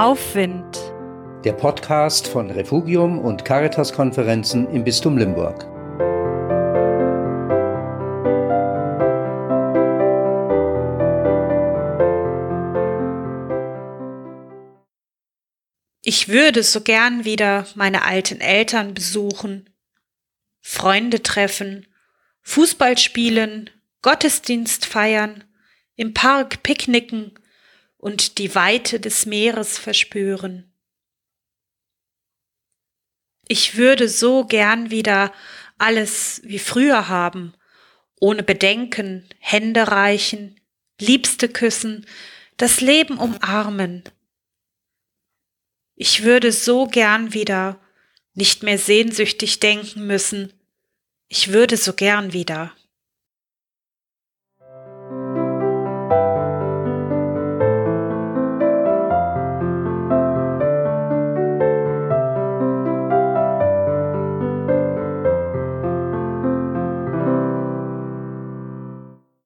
Aufwind. Der Podcast von Refugium und Caritas-Konferenzen im Bistum Limburg. Ich würde so gern wieder meine alten Eltern besuchen, Freunde treffen, Fußball spielen, Gottesdienst feiern, im Park picknicken und die Weite des Meeres verspüren. Ich würde so gern wieder alles wie früher haben, ohne Bedenken, Hände reichen, Liebste küssen, das Leben umarmen. Ich würde so gern wieder nicht mehr sehnsüchtig denken müssen, ich würde so gern wieder.